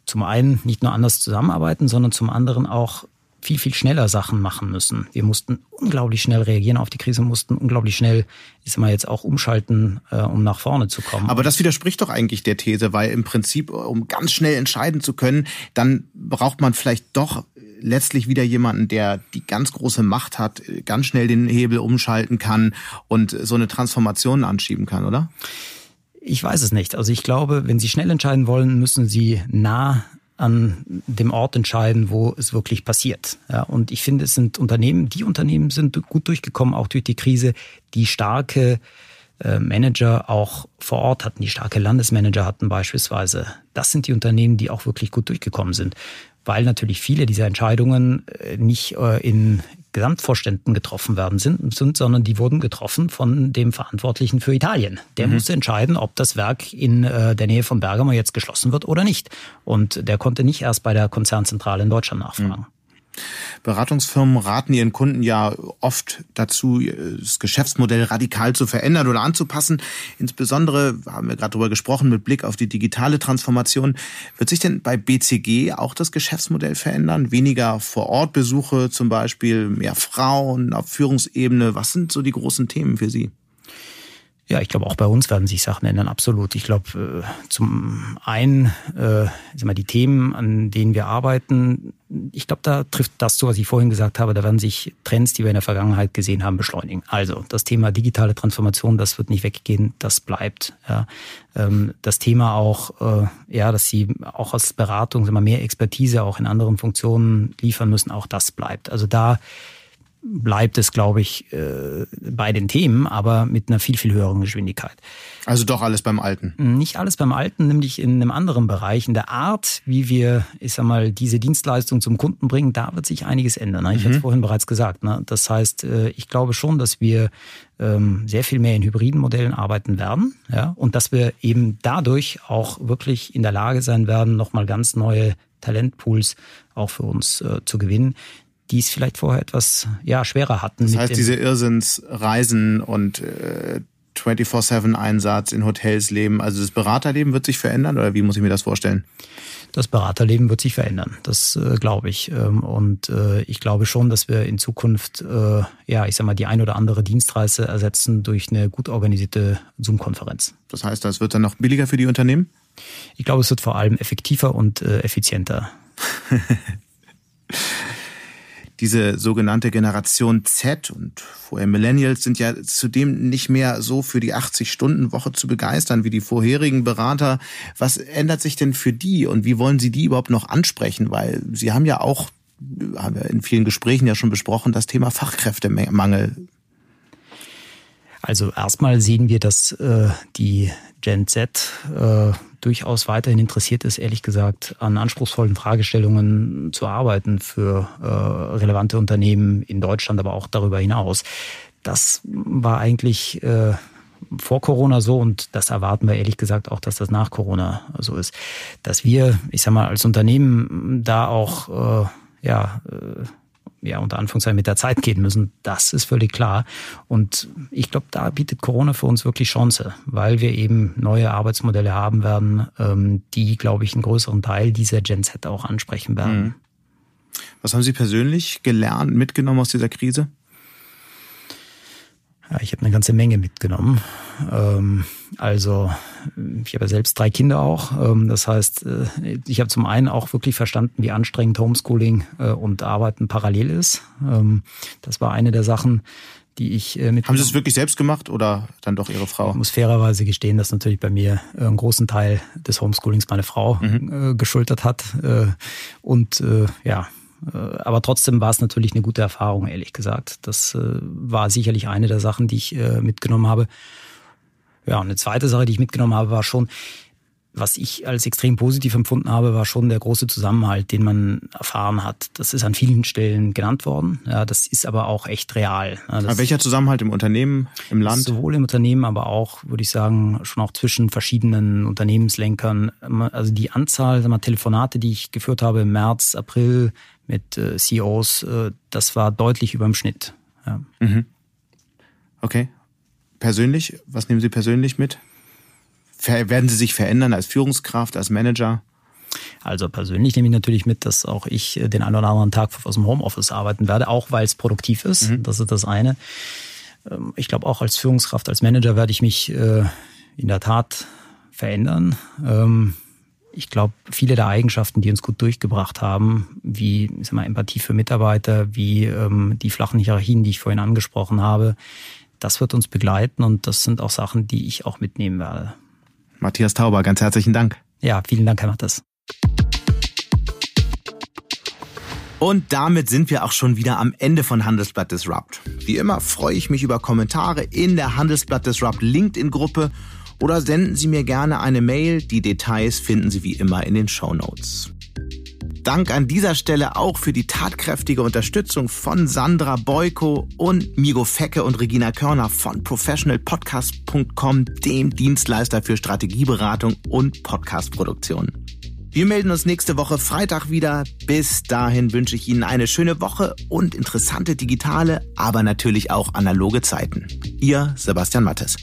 zum einen nicht nur anders zusammenarbeiten, sondern zum anderen auch viel, viel schneller Sachen machen müssen. Wir mussten unglaublich schnell reagieren auf die Krise, mussten unglaublich schnell, ich sag mal jetzt auch umschalten, äh, um nach vorne zu kommen. Aber das widerspricht doch eigentlich der These, weil im Prinzip, um ganz schnell entscheiden zu können, dann braucht man vielleicht doch letztlich wieder jemanden, der die ganz große Macht hat, ganz schnell den Hebel umschalten kann und so eine Transformation anschieben kann, oder? Ich weiß es nicht. Also ich glaube, wenn Sie schnell entscheiden wollen, müssen Sie nah an dem Ort entscheiden, wo es wirklich passiert. Ja, und ich finde, es sind Unternehmen, die Unternehmen sind gut durchgekommen, auch durch die Krise, die starke äh, Manager auch vor Ort hatten, die starke Landesmanager hatten beispielsweise. Das sind die Unternehmen, die auch wirklich gut durchgekommen sind weil natürlich viele dieser Entscheidungen äh, nicht äh, in Gesamtvorständen getroffen werden sind, sind, sondern die wurden getroffen von dem Verantwortlichen für Italien. Der mhm. musste entscheiden, ob das Werk in äh, der Nähe von Bergamo jetzt geschlossen wird oder nicht. Und der konnte nicht erst bei der Konzernzentrale in Deutschland nachfragen. Mhm. Beratungsfirmen raten ihren Kunden ja oft dazu, das Geschäftsmodell radikal zu verändern oder anzupassen. Insbesondere haben wir gerade darüber gesprochen mit Blick auf die digitale Transformation. Wird sich denn bei BCG auch das Geschäftsmodell verändern? Weniger Vor-Ort-Besuche zum Beispiel, mehr Frauen auf Führungsebene. Was sind so die großen Themen für Sie? Ja, ich glaube, auch bei uns werden sich Sachen ändern, absolut. Ich glaube, äh, zum einen, äh, mal, die Themen, an denen wir arbeiten, ich glaube, da trifft das zu, was ich vorhin gesagt habe, da werden sich Trends, die wir in der Vergangenheit gesehen haben, beschleunigen. Also das Thema digitale Transformation, das wird nicht weggehen, das bleibt. Ja. Ähm, das Thema auch, äh, ja, dass sie auch als Beratung immer mehr Expertise auch in anderen Funktionen liefern müssen, auch das bleibt. Also da bleibt es, glaube ich, äh, bei den Themen, aber mit einer viel, viel höheren Geschwindigkeit. Also doch alles beim Alten? Nicht alles beim Alten, nämlich in einem anderen Bereich. In der Art, wie wir, ich sag mal, diese Dienstleistung zum Kunden bringen, da wird sich einiges ändern. Ich mhm. hatte es vorhin bereits gesagt. Ne? Das heißt, äh, ich glaube schon, dass wir ähm, sehr viel mehr in hybriden Modellen arbeiten werden ja? und dass wir eben dadurch auch wirklich in der Lage sein werden, nochmal ganz neue Talentpools auch für uns äh, zu gewinnen, die es vielleicht vorher etwas ja, schwerer hatten. Das heißt, diese Irrsinnsreisen und äh, 24-7-Einsatz in Hotels leben, also das Beraterleben wird sich verändern oder wie muss ich mir das vorstellen? Das Beraterleben wird sich verändern, das äh, glaube ich. Ähm, und äh, ich glaube schon, dass wir in Zukunft, äh, ja, ich sag mal, die ein oder andere Dienstreise ersetzen durch eine gut organisierte Zoom-Konferenz. Das heißt, das wird dann noch billiger für die Unternehmen? Ich glaube, es wird vor allem effektiver und äh, effizienter. diese sogenannte Generation Z und vorher Millennials sind ja zudem nicht mehr so für die 80-Stunden-Woche zu begeistern wie die vorherigen Berater. Was ändert sich denn für die und wie wollen Sie die überhaupt noch ansprechen? Weil Sie haben ja auch, haben wir in vielen Gesprächen ja schon besprochen, das Thema Fachkräftemangel. Also erstmal sehen wir, dass äh, die Gen Z äh, durchaus weiterhin interessiert ist, ehrlich gesagt, an anspruchsvollen Fragestellungen zu arbeiten für äh, relevante Unternehmen in Deutschland, aber auch darüber hinaus. Das war eigentlich äh, vor Corona so und das erwarten wir ehrlich gesagt auch, dass das nach Corona so ist. Dass wir, ich sag mal, als Unternehmen da auch äh, ja äh, ja, unter Anführungszeichen mit der Zeit gehen müssen. Das ist völlig klar. Und ich glaube, da bietet Corona für uns wirklich Chance, weil wir eben neue Arbeitsmodelle haben werden, ähm, die, glaube ich, einen größeren Teil dieser Gen Z auch ansprechen werden. Mhm. Was haben Sie persönlich gelernt, mitgenommen aus dieser Krise? Ja, ich habe eine ganze Menge mitgenommen. Ähm, also ich habe ja selbst drei Kinder auch. Ähm, das heißt, äh, ich habe zum einen auch wirklich verstanden, wie anstrengend Homeschooling äh, und Arbeiten parallel ist. Ähm, das war eine der Sachen, die ich äh, mit. Haben Sie es wirklich selbst gemacht oder dann doch Ihre Frau? Ich muss fairerweise gestehen, dass natürlich bei mir einen großen Teil des Homeschoolings meine Frau mhm. geschultert hat. Und ja, Äh, aber trotzdem war es natürlich eine gute Erfahrung, ehrlich gesagt. Das äh, war sicherlich eine der Sachen, die ich äh, mitgenommen habe. Ja, und eine zweite Sache, die ich mitgenommen habe, war schon, was ich als extrem positiv empfunden habe, war schon der große Zusammenhalt, den man erfahren hat. Das ist an vielen Stellen genannt worden. Ja, das ist aber auch echt real. Ja, welcher Zusammenhalt im Unternehmen, im Land? Sowohl im Unternehmen, aber auch, würde ich sagen, schon auch zwischen verschiedenen Unternehmenslenkern. Also die Anzahl wir, Telefonate, die ich geführt habe im März, April mit äh, CEOs, äh, das war deutlich über dem Schnitt. Ja. Mhm. Okay. Persönlich, was nehmen Sie persönlich mit? werden Sie sich verändern als Führungskraft, als Manager? Also persönlich nehme ich natürlich mit, dass auch ich äh, den einen oder anderen Tag aus dem Homeoffice arbeiten werde, auch weil es produktiv ist. Mhm. Das ist das eine. Ähm, ich glaube auch als Führungskraft, als Manager werde ich mich äh, in der Tat verändern. Ich glaube, viele der Eigenschaften, die uns gut durchgebracht haben, wie ich sag mal, Empathie für Mitarbeiter, wie ähm, die flachen Hierarchien, die ich vorhin angesprochen habe, das wird uns begleiten und das sind auch Sachen, die ich auch mitnehmen werde. Matthias Tauber, ganz herzlichen Dank. Ja, vielen Dank, Herr Mattes. Und damit sind wir auch schon wieder am Ende von Handelsblatt Disrupt. Wie immer freue ich mich über Kommentare in der Handelsblatt Disrupt LinkedIn-Gruppe oder senden Sie mir gerne eine Mail. Die Details finden Sie wie immer in den Show Notes. Dank an dieser Stelle auch für die tatkräftige Unterstützung von Sandra Beuko und Migo Fecke und Regina Körner von professionalpodcast.com, dem Dienstleister für Strategieberatung und Podcastproduktion. Wir melden uns nächste Woche Freitag wieder. Bis dahin wünsche ich Ihnen eine schöne Woche und interessante digitale, aber natürlich auch analoge Zeiten. Ihr Sebastian Mattes.